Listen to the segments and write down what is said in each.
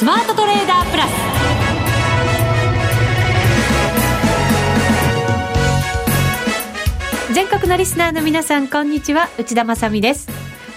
スマートトレーダープラス。全国のリスナーの皆さんこんにちは。内田まさです。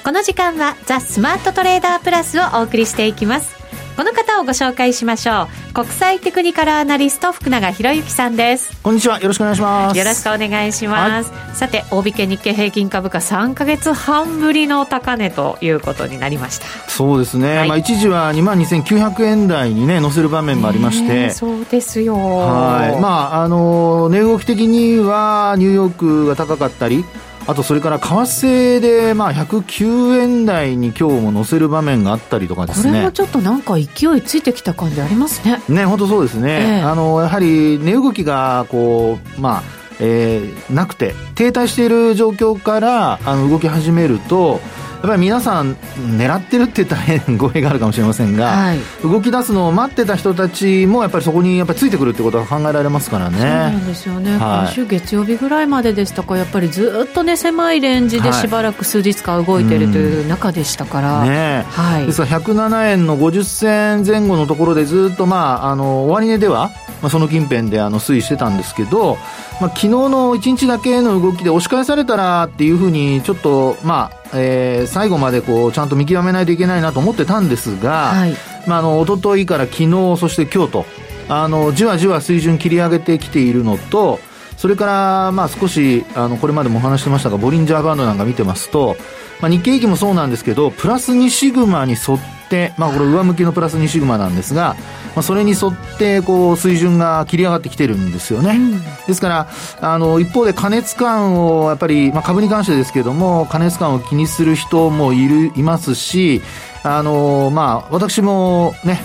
この時間はザ・スマートトレーダープラスをお送りしていきます。この方をご紹介しましょう。国際テクニカルアナリスト福永博之さんです。こんにちは。よろしくお願いします。よろしくお願いします、はい、さて大引け日経平均株価3か月半ぶりの高値ということになりました。そうですね、はい、まあ一時は2万2900円台にね乗せる場面もありまして、そうですよ。はい。まああの値動き的にはニューヨークが高かったりあとそれから為替でまあ109円台に今日も乗せる場面があったりとかですね。これもちょっとなんか勢いついてきた感じありますね。ね本当そうですね、えー、あのやはり値動きがこうまあえー、なくて停滞している状況からあの動き始めるとっぱり皆さん狙ってるって言ったら変語弊があるかもしれませんが、はい、動き出すのを待ってた人たちもやっぱりそこにやっぱりついてくるってことが考えられますからね。そうなんですよね、はい、今週月曜日ぐらいまででしたかやっぱりずっとね狭いレンジでしばらく数日間動いてるという中でしたから、はい、ねはい、ですから107円の50銭前後のところでずっとまああの終値ではまあ、その近辺であの推移してたんですけど、まあ、昨日の1日だけの動きで押し返されたらっていうふうにちょっとまあえー、最後までこうちゃんと見極めないといけないなと思ってたんですが、はい、まあ、あの一昨日から昨日そして今日とあのじわじわ水準切り上げてきているのとそれからまあ少しあのこれまでもお話してましたがボリンジャーバンドなんか見てますと、まあ、日経平均もそうなんですけどプラス2シグマに沿って、まあ、これ上向きのプラス2シグマなんですがまあ、それに沿ってこう水準が切り上がってきてるんですよね、うん、ですからあの一方で過熱感をやっぱり、まあ、株に関してですけども過熱感を気にする人もいるいますしあのまあ私もね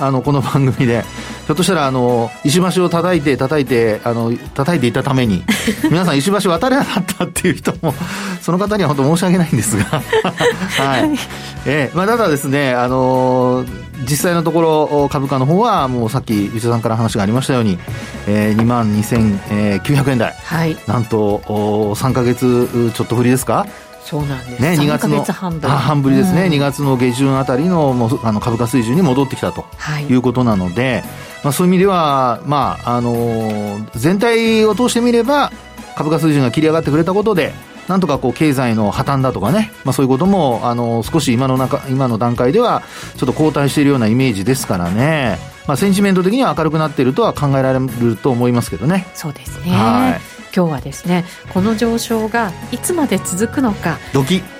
あのこの番組で。ひょっとしたらあの石橋を叩いて叩いてあの叩いていたために。皆さん石橋渡れなかったっていう人もその方には本当申し訳ないんですが。はい、えー、まあ、ただですねあの実際のところ株価の方はもうさっき内田さんから話がありましたように、えー、2万2900円台、はい、なんと3か月ちょっとぶりですか？そうなんです。ね、2月の半ぶり。ですね、うん、2月の下旬あたりのもあの株価水準に戻ってきたとい。うことなので、はい、まあ、そういう意味では、まああのー、全体を通してみれば株価水準が切り上がってくれたことでなんとかこう経済の破綻だとかね、まあ、そういうこともあの少し今の中今の段階ではちょっと後退しているようなイメージですからね、まあ、センチメント的には明るくなっているとは考えられると思いますけどね。そうですね。はい今日はですねこの上昇がいつまで続くのか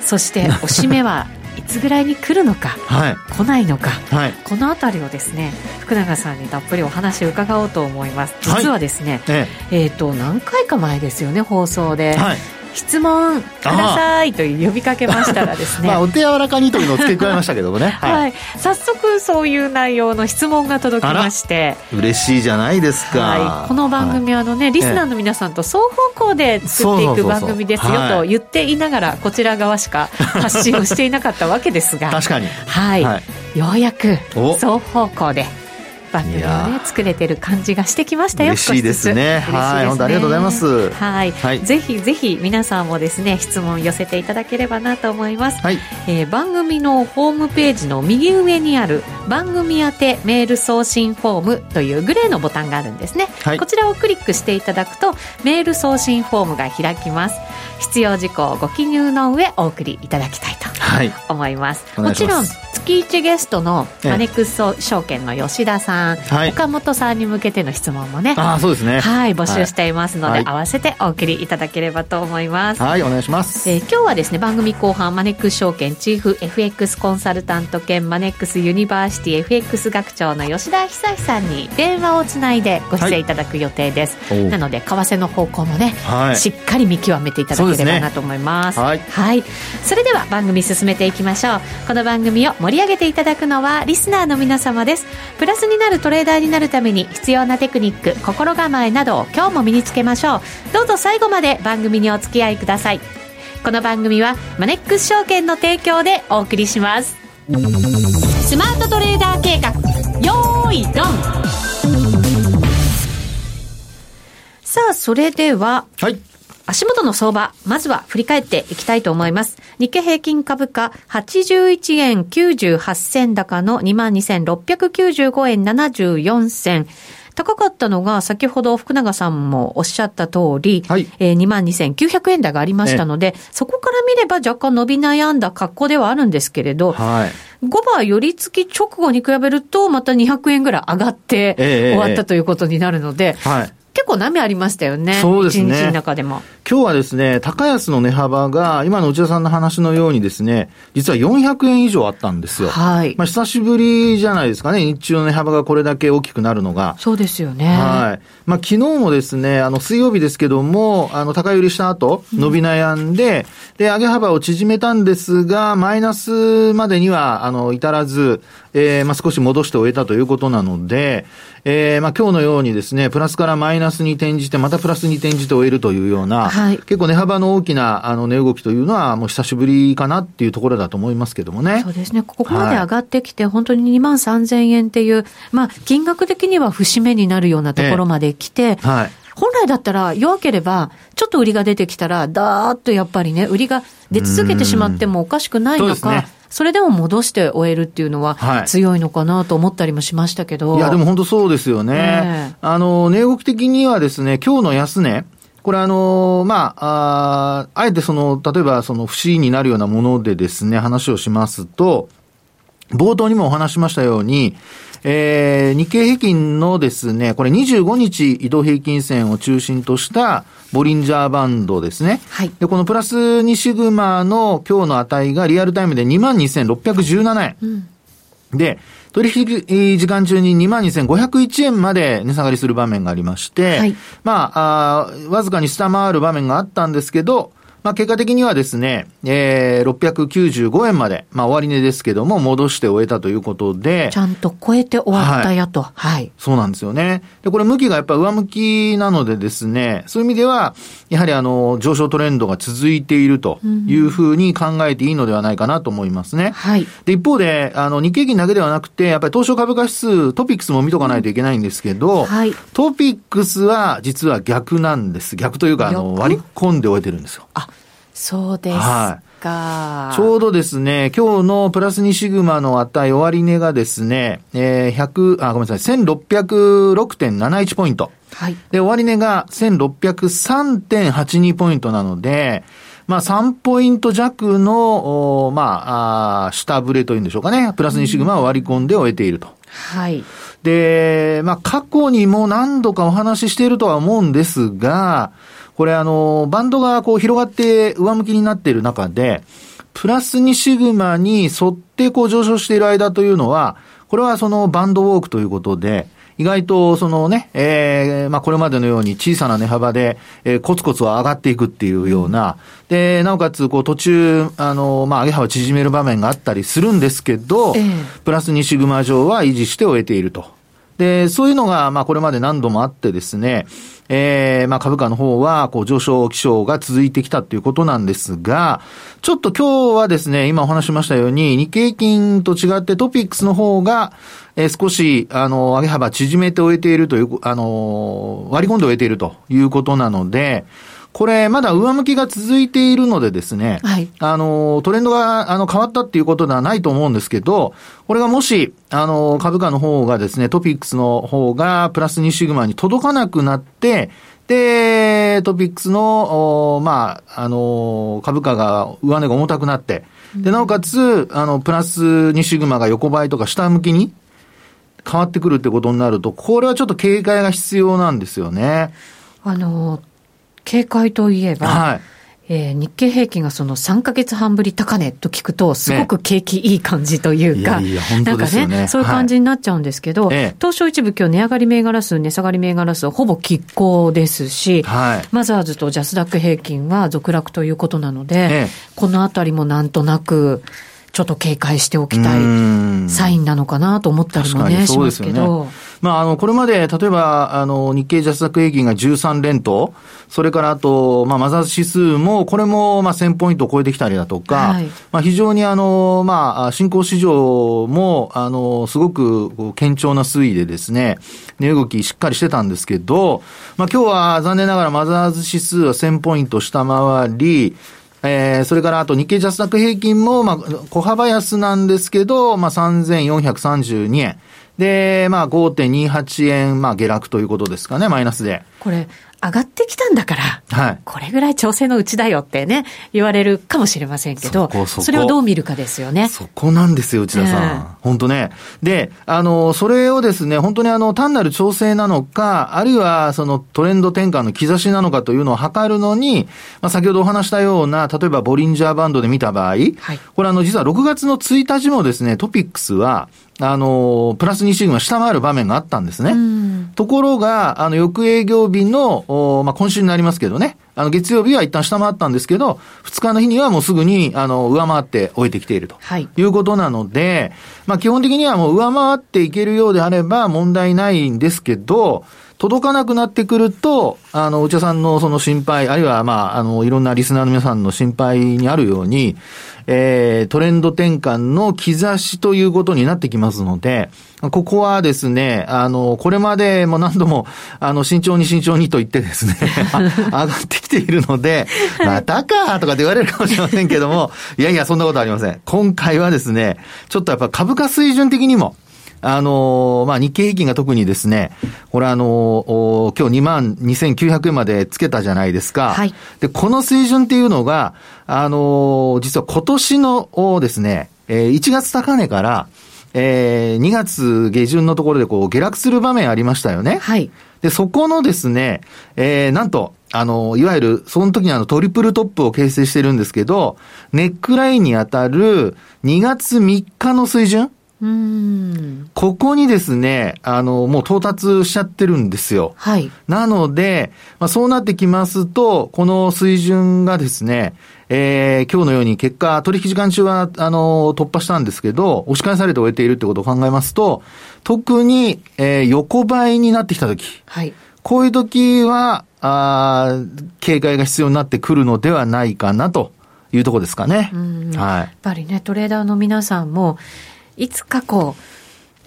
そしておしめはいつぐらいに来るのか、はい、来ないのか、はい、この辺りをですね福永さんにたっぷりお話を伺おうと思います。実はですね、はい、え。えー、と何回か前ですよね放送で、はい質問くださいと呼びかけましたらですね。まあお手柔らかにというのを付け加えましたけどもね、はい、はい、早速そういう内容の質問が届きまして。嬉しいじゃないですか、はい、この番組はあのね、リスナーの皆さんと双方向で作っていく番組ですよと言っていながらこちら側しか発信をしていなかったわけですが。確かに。はい、はい、ようやく双方向で番組をね作れてる感じがしてきましたよ嬉しいですね。はい本当ありがとうございます。はい、はい、ぜひぜひ皆さんもですね質問寄せていただければなと思います、はい。えー、番組のホームページの右上にある番組宛てメール送信フォームというグレーのボタンがあるんですね、はい、こちらをクリックしていただくとメール送信フォームが開きます。必要事項をご記入の上お送りいただきたいと思います、はい、もちろん月1ゲストのマネックス証券の吉田さん、はい、岡本さんに向けての質問もねあそうですね。はい募集していますので、はい、合わせてお送りいただければと思います。はいお願いします、えー、今日はですね番組後半マネックス証券チーフ FX コンサルタント兼マネックスユニバーシティ FX 学長の吉田恒さんに電話をつないでご出演いただく予定です、はい、なので為替の方向もね、はい、しっかり見極めていただければなと思います、ね、はい、はい、それでは番組進めていきましょう。この番組を盛り上げていただくのはリスナーの皆様です。プラスになるトレーダーになるために必要なテクニック心構えなどを今日も身につけましょう。どうぞ最後まで番組にお付き合いください。この番組はマネックス証券の提供でお送りします。スマートトレーダー計画よーいドンさあそれでは、はい、足元の相場、まずは振り返っていきたいと思います。日経平均株価81円98銭高の22,695円74銭。高かったのが、先ほど福永さんもおっしゃった通り、はいえー、22,900円台がありましたので、そこから見れば若干伸び悩んだ格好ではあるんですけれど、はい、5番寄り付き直後に比べると、また200円ぐらい上がって終わったということになるので、はい結構波ありましたよね。そうですね。一日の中でも。今日はですね、高安の値幅が、今の内田さんの話のようにですね、実は400円以上あったんですよ。はい。まあ、久しぶりじゃないですかね、日中の値幅がこれだけ大きくなるのが。そうですよね。はい。まあ、昨日もですね、あの、水曜日ですけども、あの、高売りした後、伸び悩んで、うん、で、上げ幅を縮めたんですが、マイナスまでには、あの、至らず、えー、まあ、少し戻して終えたということなので、えー、まあ、今日のようにですね、プラスからマイナスに転じて、またプラスに転じて終えるというような、はい、結構値幅の大きな、あの、値動きというのは、もう久しぶりかなっていうところだと思いますけどもね。そうですね。ここまで上がってきて、はい、本当に2万3000円っていう、まあ、金額的には節目になるようなところまで来て、えー、はい。本来だったら弱ければ、ちょっと売りが出てきたら、だーっとやっぱりね、売りが出続けてしまってもおかしくないのか、それでも戻して終えるっていうのは強いのかなと思ったりもしましたけど。はい、いや、でも本当そうですよね。あの、値動き的にはですね、今日の安値、これあの、まあ、ああえてその、例えばその不思議になるようなものでですね、話をしますと、冒頭にもお話しましたように、えー、日経平均のですね、これ25日移動平均線を中心としたボリンジャーバンドですね。はい。で、このプラス2シグマの今日の値がリアルタイムで22,617円。うん、で、取引時間中に22,501円まで値下がりする場面がありまして、はい、まああ、わずかに下回る場面があったんですけど、まあ、結果的にはですね、えー、695円まで、まあ、終値ですけども、戻して終えたということで。ちゃんと超えて終わったやと。はい。はい、そうなんですよね。で、これ向きがやっぱ上向きなのでですね、そういう意味では、やはりあの、上昇トレンドが続いているというふうに考えていいのではないかなと思いますね。はい。で、一方で、あの、日経金だけではなくて、やっぱり東証株価指数、トピックスも見とかないといけないんですけど、はい。トピックスは実は逆なんです。逆というか、あの、割り込んで終えてるんですよ。あ、そうですか。はい、ちょうどですね、今日のプラス2シグマの値、終値がですね、えー、100、あ、ごめんなさい、1606.71ポイント。はい。で、終値が1603.82ポイントなので、まあ、3ポイント弱の、おまああ、下振れというんでしょうかね。プラス2シグマを割り込んで終えていると。はい。で、まあ、過去にも何度かお話ししているとは思うんですが、これあの、バンドがこう広がって上向きになっている中で、プラス2シグマに沿ってこう上昇している間というのは、これはそのバンドウォークということで、意外とそのね、えー、まあこれまでのように小さな値幅で、えー、コツコツは上がっていくっていうような、で、なおかつこう途中、あの、まあ上げ幅縮める場面があったりするんですけど、えー、プラス2シグマ上は維持して終えていると。で、そういうのが、まあこれまで何度もあってですね、えー、まあ株価の方は、こう上昇気象が続いてきたということなんですが、ちょっと今日はですね、今お話しましたように、日経金と違ってトピックスの方が、え、少し、あの、上げ幅縮めて終えているという、あの、割り込んで終えているということなので、これ、まだ上向きが続いているのでですね、はい、あの、トレンドが、あの、変わったっていうことではないと思うんですけど、これがもし、あの、株価の方がですね、トピックスの方がプラス2シグマに届かなくなって、で、トピックスの、まあ、あの、株価が、上値が重たくなって、で、なおかつ、あの、プラス2シグマが横ばいとか下向きに変わってくるってことになると、これはちょっと警戒が必要なんですよね。あの、警戒といえば、はい、えー、日経平均がその3か月半ぶり高値と聞くと、すごく景気いい感じというか、ね、いやいやなんかね、そういう感じになっちゃうんですけど、はい、東証一部今日値上がり銘柄数、値下がり銘柄数、ほぼ拮抗ですし、はい、マザーズとジャスダック平均は続落ということなので、このあたりもなんとなく、ちょっと警戒しておきたいサインなのかなと思ったりもね、しますけど。まあ、あの、これまで、例えば、あの、日経ジャスダック平均が13連投、それからあと、まあ、マザーズ指数も、これも、まあ、1000ポイントを超えてきたりだとか、はい、まあ、非常にあの、まあ、新興市場も、あの、すごく、堅調な推移でですね、値動きしっかりしてたんですけど、まあ、今日は残念ながらマザーズ指数は1000ポイント下回り、えー、それからあと日経ジャスダック平均も、まあ、小幅安なんですけど、まあ、3432円。で、まあ、5.28円、まあ、下落ということですかね、マイナスで。これ、上がってきたんだから、はい、これぐらい調整のうちだよってね、言われるかもしれませんけど、そこそこそれをどう見るかですよね。そこなんですよ、内田さん。えー、本当ね。で、あの、それをですね、本当にあの、単なる調整なのか、あるいはそのトレンド転換の兆しなのかというのを測るのに、まあ、先ほどお話したような、例えばボリンジャーバンドで見た場合、はい、これあの、実は6月の1日もですね、トピックスは、あの、プラス2シグマ下回る場面があったんですね。ところが、あの、翌営業日の、おまあ、今週になりますけどね、あの、月曜日は一旦下回ったんですけど、2日の日にはもうすぐに、あの、上回って終えてきていると。はい。いうことなので、まあ、基本的にはもう上回っていけるようであれば問題ないんですけど、届かなくなってくると、あの、内田さんのその心配、あるいは、まあ、あの、いろんなリスナーの皆さんの心配にあるように、えー、トレンド転換の兆しということになってきますので、ここはですね、あの、これまでも何度も、あの、慎重に慎重にと言ってですね、上がってきているので、またかとかって言われるかもしれませんけども、いやいや、そんなことありません。今回はですね、ちょっとやっぱ株価水準的にも、あのー、まあ、日経平均が特にですね、これあのー、今日2万2900円までつけたじゃないですか。はい。で、この水準っていうのが、あのー、実は今年のですね、えー、1月高値から、えー、2月下旬のところでこう下落する場面ありましたよね。はい。で、そこのですね、えー、なんと、あの、いわゆる、その時にあのトリプルトップを形成してるんですけど、ネックラインに当たる2月3日の水準うんここにですね、あの、もう到達しちゃってるんですよ。はい。なので、まあ、そうなってきますと、この水準がですね、えー、今日のように結果、取引時間中は、あの、突破したんですけど、押し返されて終えているってことを考えますと、特に、えー、横ばいになってきたとき。はい。こういうときは、あ警戒が必要になってくるのではないかなというところですかね。はい。やっぱりね、トレーダーの皆さんも、いつかこ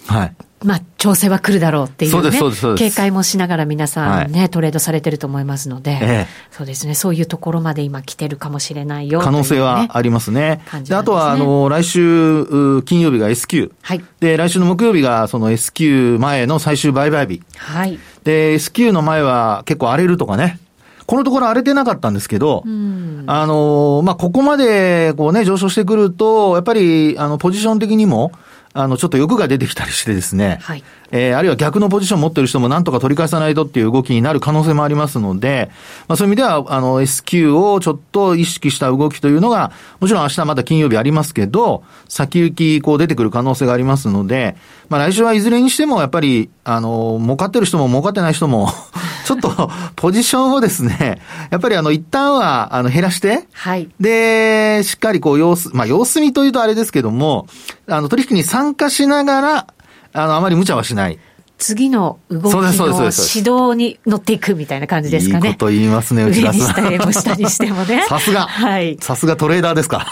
う、はい。まあ、調整は来るだろうっていうね、う警戒もしながら皆さんね、はい、トレードされてると思いますので、ええ、そうですね、そういうところまで今来てるかもしれないよ、ね、可能性はありますね。ねあとは、あの、来週、金曜日が S q はい。で、来週の木曜日がその S q 前の最終売買日。はい。で、S q の前は結構荒れるとかね。このところ荒れてなかったんですけど、あの、まあ、ここまで、こうね、上昇してくると、やっぱり、あの、ポジション的にも、あの、ちょっと欲が出てきたりしてですね、はい、えー、あるいは逆のポジションを持ってる人もなんとか取り返さないとっていう動きになる可能性もありますので、まあそういう意味では、あの、S q をちょっと意識した動きというのが、もちろん明日また金曜日ありますけど、先行きこう出てくる可能性がありますので、まあ来週はいずれにしてもやっぱり、あの、儲かってる人も儲かってない人も ちょっと、ポジションをですね、やっぱりあの、一旦は、あの、減らして、はい。で、しっかりこう、様子、まあ、様子見というとあれですけども、あの、取引に参加しながら、あの、あまり無茶はしない。次の動きの指導に乗っていくみたいな感じですかね。いいこと言いますね、内田さん。上にしても下にしてもね。さすが。はい。さすがトレーダーですか。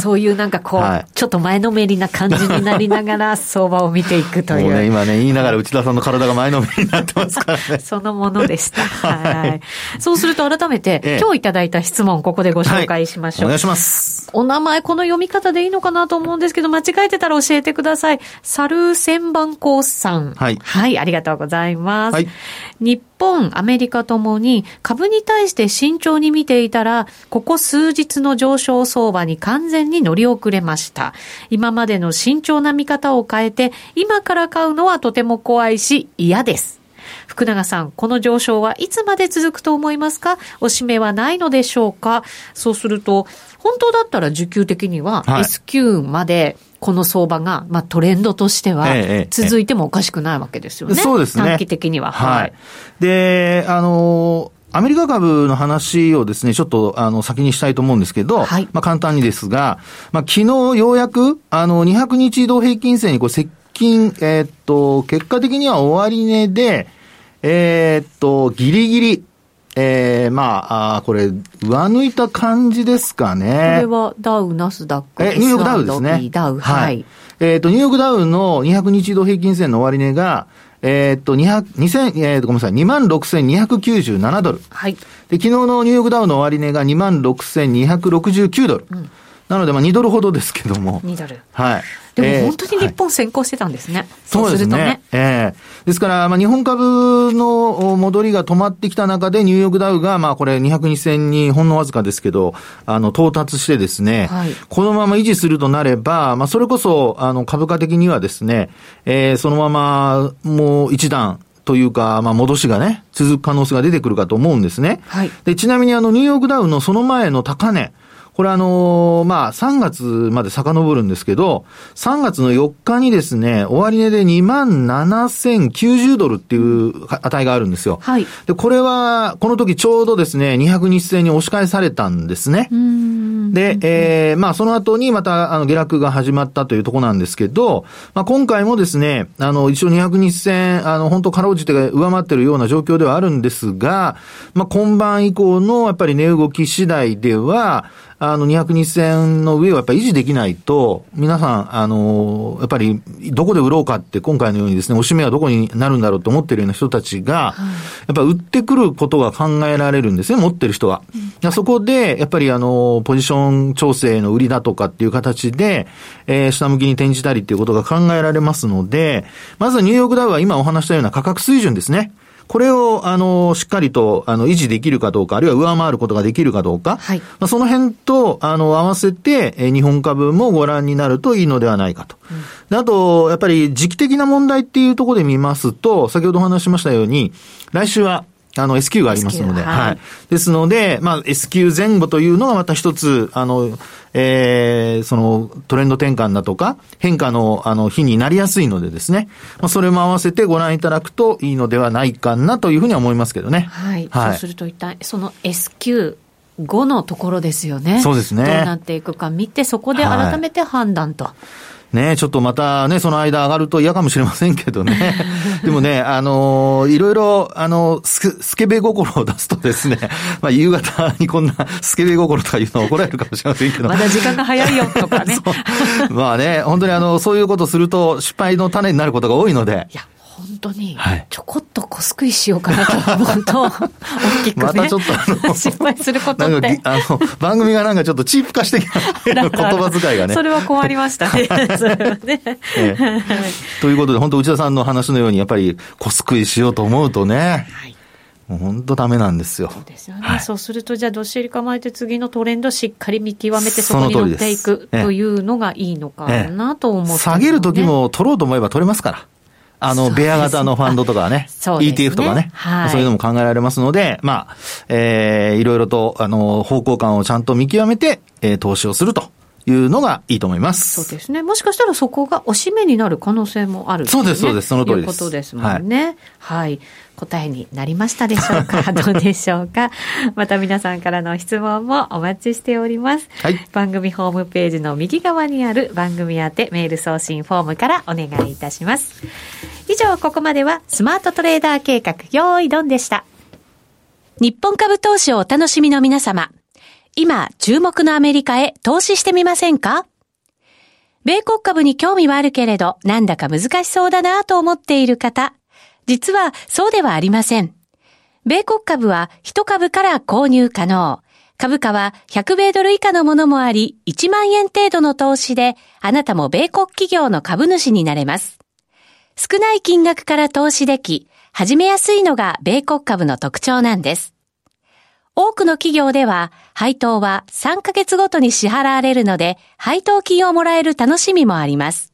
そういうなんかこう、はい、ちょっと前のめりな感じになりながら相場を見ていくという。もうね、今ね、言いながら内田さんの体が前のめりになってますからね。そのものでした。はい。そうすると改めて、ええ、今日いただいた質問、ここでご紹介しましょう。はい、お願いします。お名前、この読み方でいいのかなと思うんですけど、間違えてたら教えてください。サルー千番コースさん。はい。はい、ありがとうございます。はい、日本、アメリカともに株に対して慎重に見ていたら、ここ数日の上昇相場に完全に乗り遅れました。今までの慎重な見方を変えて、今から買うのはとても怖いし嫌です。福永さん、この上昇はいつまで続くと思いますか？おしめはないのでしょうか？そうすると、本当だったら需給的には S q までこの相場が、まあ、トレンドとしては続いてもおかしくないわけですよね。そうですね。短期的には。はい。で、あのアメリカ株の話をですね、ちょっと、あの、先にしたいと思うんですけど、はい、まあ、簡単にですが、まあ、昨日ようやく、あの、200日移動平均線にこう接近、えー、っと、結果的には終値で、えー、っと、ギリギリ、ええー、まあ、あこれ、上抜いた感じですかね。これはダウ、ナスダック、え、ニューヨークダウですね。ダウ、はい。えっ、ー、と、ニューヨークダウの200日移動平均線の終値が、えー、っと、200、2000、えー、ごめんなさい、26,297ドル。はい。で、昨日のニューヨークダウの終値が26,269ドル。うんなので、まあ、2ドルほどですけども。2ドル。はい。でも本当に日本先行してたんですね。はい、そうですね。ねええー、ですから、まあ、日本株の戻りが止まってきた中で、ニューヨークダウが、まあ、これ202銭にほんのわずかですけど、あの、到達してですね、はい、このまま維持するとなれば、まあ、それこそ、あの、株価的にはですね、えー、そのまま、もう一段、というか、まあ、戻しがね、続く可能性が出てくるかと思うんですね。はい。で、ちなみにあの、ニューヨークダウのその前の高値、これあのー、まあ、3月まで遡るんですけど、3月の4日にですね、終値で2万7090ドルっていう値があるんですよ。はい。で、これは、この時ちょうどですね、200日線に押し返されたんですね。で、えー、まあ、その後にまた、あの、下落が始まったというところなんですけど、まあ、今回もですね、あの、一応200日線、あの、本当かろうじて上回ってるような状況ではあるんですが、まあ、今晩以降のやっぱり値動き次第では、あの、200日線の上をやっぱり維持できないと、皆さん、あの、やっぱり、どこで売ろうかって、今回のようにですね、おしめはどこになるんだろうと思ってるような人たちが、やっぱ売ってくることが考えられるんですね、持ってる人は。うん、そこで、やっぱりあの、ポジション調整の売りだとかっていう形で、えー、下向きに転じたりっていうことが考えられますので、まずニューヨークダウは今お話したような価格水準ですね。これを、あの、しっかりと、あの、維持できるかどうか、あるいは上回ることができるかどうか。はい。まあ、その辺と、あの、合わせて、え日本株もご覧になるといいのではないかと。うん、あと、やっぱり時期的な問題っていうところで見ますと、先ほどお話ししましたように、来週は、あの、S q がありますので、はい、はい。ですので、まあ、S q 前後というのがまた一つ、あの、えー、そのトレンド転換だとか、変化のあの日になりやすいのでですね、まあ、それも合わせてご覧いただくといいのではないかなというふうには思いますけどね。はい。はい、そうすると一体、その S q 5のところですよね。そうですね。どうなっていくか見て、そこで改めて判断と。はいね、ちょっとまたね、その間上がると嫌かもしれませんけどね。でもね、あのー、いろいろ、あの、ススケベ心を出すとですね、まあ、夕方にこんなスケベ心とか言うの怒られるかもしれませんけど。まだ時間が早いよとかね。まあね、本当にあの、そういうことすると失敗の種になることが多いので。いや本当に、ちょこっと小すくいしようかなと思うと、大きくね、またちょっとあの、失敗することって。あの、番組がなんかちょっとチープ化してきた 言葉遣いがね。それは困りましたね。それはね、ということで、本当内田さんの話のように、やっぱり小すくいしようと思うとね、はいもう本当ダメなんですよ。そうですよね。はい、そうすると、じゃあ、どっしり構えて次のトレンドしっかり見極めて、そこに乗っていくというのがいいのかなと思って、ね、下げる時も取ろうと思えば取れますから。あの、ベア型のファンドとかね、ね。ETF とかね、はい、そういうのも考えられますので、まあ、えー、いろいろと、あの、方向感をちゃんと見極めて、えー、投資をすると。いうのがいいと思います。そうですね。もしかしたらそこがおしめになる可能性もある、ね、そうです、そうです。その通りです。いうことですもんね。はい、はい答えになりましたでしょうか？どうでしょうか？また皆さんからの質問もお待ちしております、はい、番組ホームページの右側にある番組宛てメール送信フォームからお願いいたします以上ここまではスマートトレーダー計画用意ドンでした日本株投資をお楽しみの皆様今注目のアメリカへ投資してみませんか？米国株に興味はあるけれど、なんだか難しそうだなと思っている方、実はそうではありません。米国株は1株から購入可能。株価は100米ドル以下のものもあり、1万円程度の投資で、あなたも米国企業の株主になれます。少ない金額から投資でき、始めやすいのが米国株の特徴なんです。多くの企業では、配当は3ヶ月ごとに支払われるので、配当金をもらえる楽しみもあります。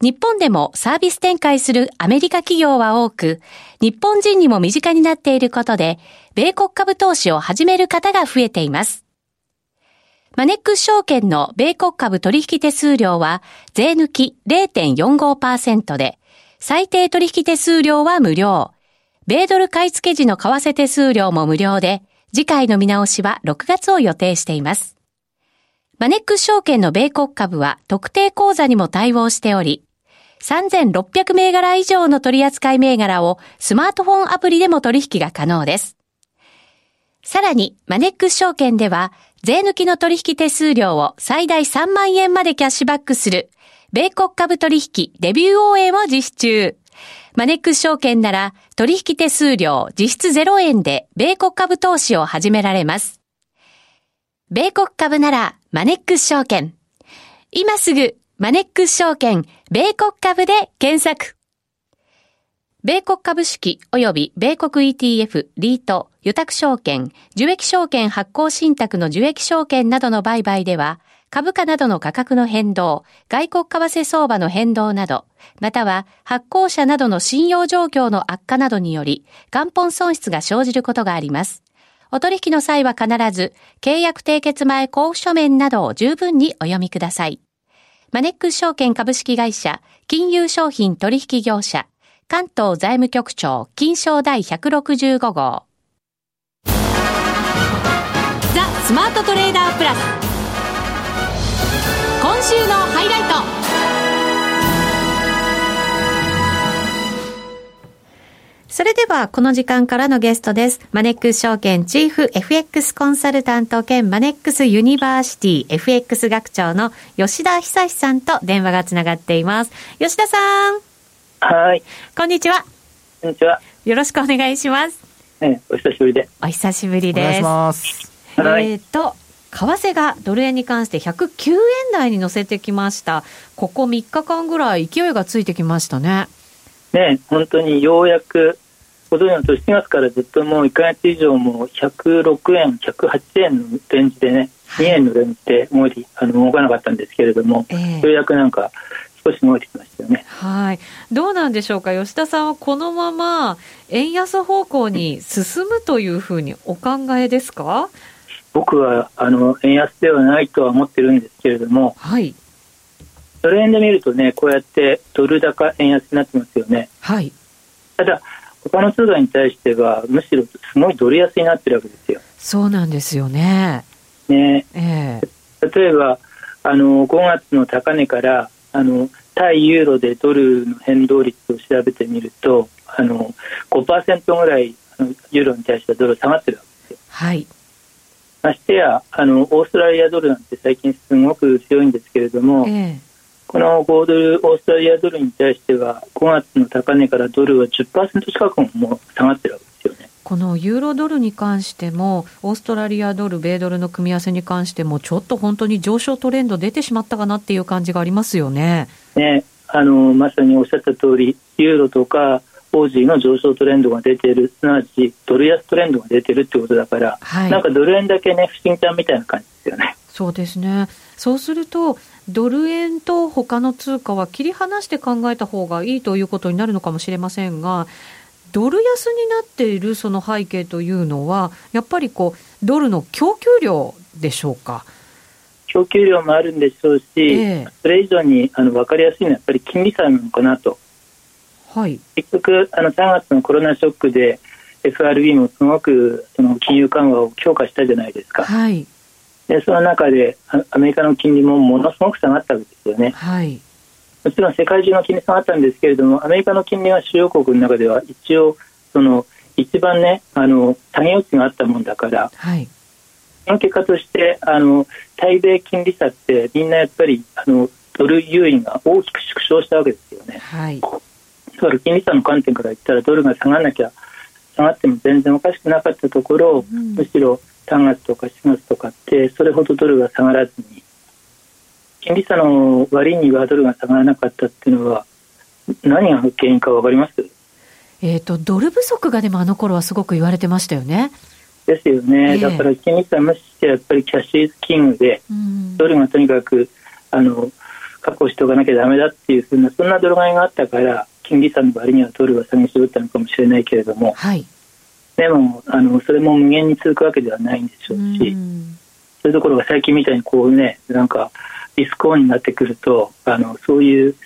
日本でもサービス展開するアメリカ企業は多く、日本人にも身近になっていることで、米国株投資を始める方が増えています。マネックス証券の米国株取引手数料は税抜き0.45%で、最低取引手数料は無料。米ドル買い付け時の為替手数料も無料で、次回の見直しは6月を予定しています。マネックス証券の米国株は特定口座にも対応しており、3600銘柄以上の取扱銘柄をスマートフォンアプリでも取引が可能です。さらに、マネックス証券では、税抜きの取引手数料を最大3万円までキャッシュバックする、米国株取引デビュー応援を実施中。マネックス証券なら取引手数料実質0円で米国株投資を始められます。米国株ならマネックス証券。今すぐマネックス証券米国株で検索。米国株式及び米国 ETF、リート、予託証券、受益証券発行信託の受益証券などの売買では、株価などの価格の変動、外国為替相場の変動など、または発行者などの信用状況の悪化などにより、元本損失が生じることがあります。お取引の際は必ず、契約締結前交付書面などを十分にお読みください。マネックス証券株式会社、金融商品取引業者、関東財務局長、金商第165号。ザ・スマートトレーダープラス。今週のハイライトそれでは、この時間からのゲストです。マネックス証券チーフ FX コンサルタント兼マネックスユニバーシティ FX 学長の吉田恒さんと電話がつながっています。吉田さん。はい。こんにちは。こんにちは。よろしくお願いします。ええ、お久しぶりで。お久しぶりです。お願いします。えっ、と、為替がドル円に関して109円台に乗せてきました。ここ3日間ぐらい勢いがついてきましたね。ね本当にようやく、ご存知のと7月からずっともう1か月以上も106円、108円のレンジでね、2円のレンジでもりあの動かなかったんですけれども、えー、ようやくなんか少し動いてきましたよね。はい。どうなんでしょうか？吉田さんはこのまま円安方向に進むというふうにお考えですか？僕はあの円安ではないとは思ってるんですけれども、はい、ドル円で見るとね、こうやってドル高円安になってますよね。はい、ただ、他の通貨に対しては、むしろすごいドル安になってるわけですよ。そうなんですよね。ねえー、例えばあの、5月の高値からあの対ユーロでドルの変動率を調べてみると、あの5%ぐらいユーロに対してはドル下がってるわけですよ。はいましてやあのオーストラリアドルなんて最近すごく強いんですけれども、えこの5ドルオーストラリアドルに対しては5月の高値からドルは10%近くも下がってるわけですよね。このユーロドルに関しても、オーストラリアドル、米ドルの組み合わせに関しても、ちょっと本当に上昇トレンド出てしまったかなっていう感じがありますよね。ねあのまさにおっしゃった通り、ユーロとかオージーの上昇トレンドが出ているすなわちドル安トレンドが出てるってことだから、はい、なんかドル円だけね不審ちゃんみたいな感じですよね。そうですねそうするとドル円と他の通貨は切り離して考えた方がいいということになるのかもしれませんがドル安になっているその背景というのはやっぱりこうドルの供給量でしょうか？供給量もあるんでしょうし、えー、それ以上にあの分かりやすいのはやっぱり金利差なのかなとはい、結局あの3月のコロナショックで FRB もすごくその金融緩和を強化したじゃないですか、はい、でその中でアメリカの金利もものすごく下がったわけですよね、はい、もちろん世界中の金利下がったんですけれどもアメリカの金利は主要国の中では一応その一番ねあの下げ落ちがあったもんだから、はい、その結果としてあの対米金利差ってみんなやっぱりあのドル優位が大きく縮小したわけですよね。はい金利差の観点から言ったらドルが下がらなきゃ下がっても全然おかしくなかったところ、うん、むしろ3月とか4月とかってそれほどドルが下がらずに金利差の割にはドルが下がらなかったっていうのは何が原因か分かります？えーと、ドル不足がでもあの頃はすごく言われてましたよね。ですよね、えー、だから金利差無視してやっぱりキャッシュイズキングで、うん、ドルがとにかくあの確保しておかなきゃだめだっていうふうなそんなドル買いがあったから金利差の割にはドルは下げ絞ったのかもしれないけれども、はい、でもあのそれも無限に続くわけではないんでしょうしそういうところが最近みたいにこうねなんかリスクオンになってくるとあのそういう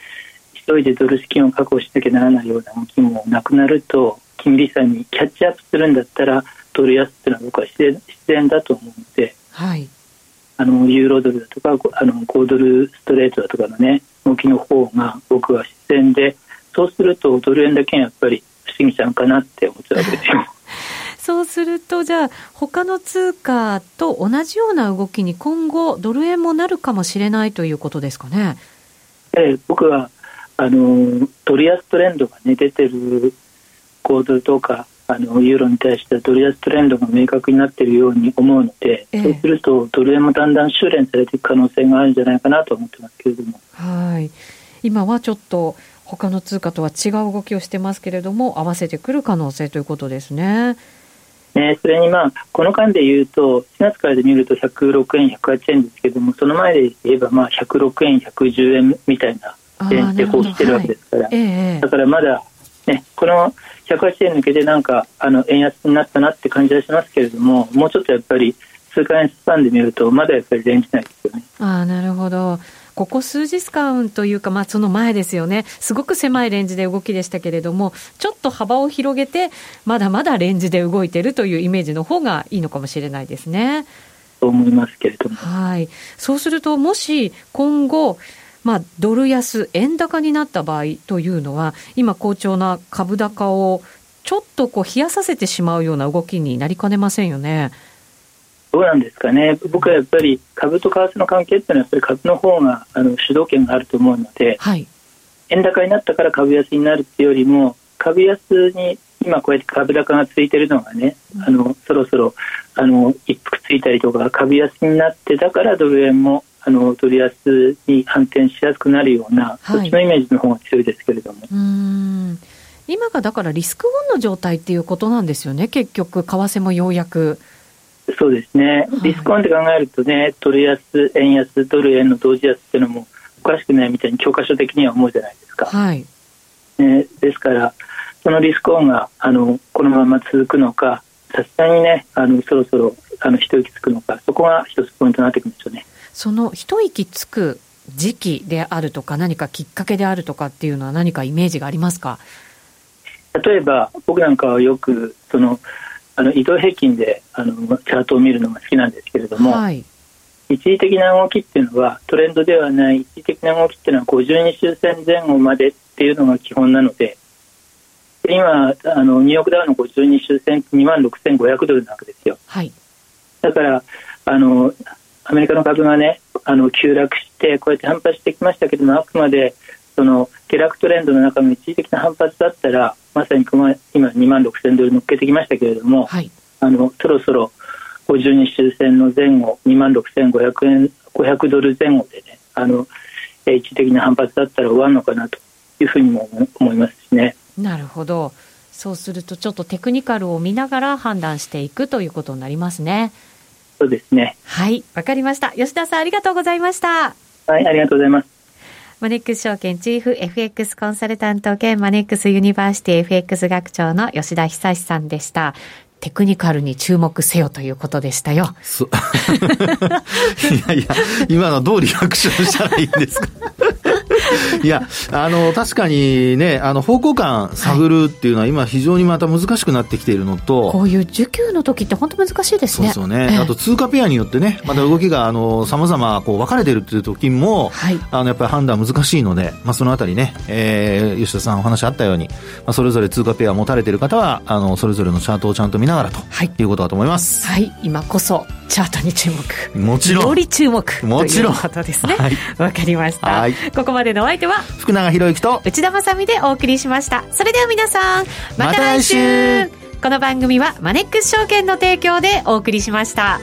急いでドル資金を確保しなきゃならないような動きもなくなると金利差にキャッチアップするんだったらドル安っていうのは僕は自然自然だと思うので、はい、あのユーロドルだとかあの5ドルストレートだとかのね動きの方が僕は自然でそうするとドル円だけやっぱり不思議ちゃんかなって思っちゃうわけですよ。そうすると、じゃあ、他の通貨と同じような動きに今後、ドル円もなるかもしれないということですかね？ええ、僕はあのドル安トレンドが、ね、出てる構図とかあのユーロに対してはドル安トレンドが明確になっているように思うので、えそうするとドル円もだんだん修練されていく可能性があるんじゃないかなと思ってますけれども。はい今はちょっと他の通貨とは違う動きをしてますけれども合わせてくる可能性ということですね。ね、それに、まあ、この間で言うと、4月からで見ると106円、108円ですけども、その前で言えば、まあ、106円、110円みたいなレンジでこう来てるわけですから、はいえだからまだ、ね、この108円抜けて、なんかあの円安になったなって感じはしますけれども、もうちょっとやっぱり、数か月スパンで見ると、まだやっぱりレンジ内ですよね。あなるほどここ数日間というか、まあ、その前ですよね、すごく狭いレンジで動きでしたけれども、ちょっと幅を広げて、まだまだレンジで動いてるというイメージの方がいいのかもしれないですね。と思いますけれども。はい。そうすると、もし今後、まあ、ドル安、円高になった場合というのは、今好調な株高をちょっとこう冷やさせてしまうような動きになりかねませんよね。どうなんですかね、僕はやっぱり株と為替の関係っていうのは、やっぱり株の方があの主導権があると思うので、はい、円高になったから株安になるっていうよりも、株安に今こうやって株高がついてるのがね、うん、あのそろそろあの一服ついたりとか、株安になって、だからドル円もあのドル安に反転しやすくなるような、はい、そっちのイメージの方が強いですけれども。うん。今がだからリスクオンの状態っていうことなんですよね、結局、為替もようやく。そうですね、リスクオンって考えるとね、ドル安、円安、ドル円の同時安っていうのもおかしくないみたいに教科書的には思うじゃないですか。はいね、ですから、そのリスクオンがあのこのまま続くのか、さすがにね、あのそろそろあの一息つくのか、そこが一つポイントになってくるんですよね。その一息つく時期であるとか、何かきっかけであるとかっていうのは、何かイメージがありますか？例えば、僕なんかはよく、そのあの移動平均であのチャートを見るのが好きなんですけれども、はい、一時的な動きっていうのはトレンドではない。一時的な動きっていうのは52週線前後までっていうのが基本なので今あのニューヨークダウの52週線2万6500ドルなわけですよ、はい、だからあのアメリカの株がねあの急落してこうやって反発してきましたけどもあくまでその下落トレンドの中の一時的な反発だったらまさに今2万6000ドル乗っけてきましたけれども、はい、あのそろそろ52周線の前後2万6500円500ドル前後でねあの一時的な反発だったら終わるのかなというふうにも思いますしね。なるほどそうするとちょっとテクニカルを見ながら判断していくということになりますね。そうですね。はい、わかりました。吉田さんありがとうございました。はい、ありがとうございます。マネックス証券チーフ FX コンサルタント兼マネックスユニバーシティ FX 学長の吉田恒さんでした。テクニカルに注目せよということでしたよ。いやいや、今のどうリアクションしたらいいんですか？いや、あの、確かにね、あの、方向感探るっていうのは今非常にまた難しくなってきているのと、はい、こういう需給の時って本当難しいですね。そうですよね。ええ、あと通貨ペアによってね、また動きが、あの、様々こう分かれてるっていう時も、はい、あの、やっぱり判断難しいので、まあ、そのあたりね、えー、吉田さんお話あったように、まあ、それぞれ通貨ペア持たれている方は、あの、それぞれのチャートをちゃんと見ながらと、はい、いうことだと思います。はい、今こそ、チャートに注目。もちろん。より注目。もちろん。ということですね。はい。わかりました。はい。ここまでのお相手は、福永博之と内田まさみでお送りしましたそれでは皆さんまた来週,、この番組はマネックス証券の提供でお送りしました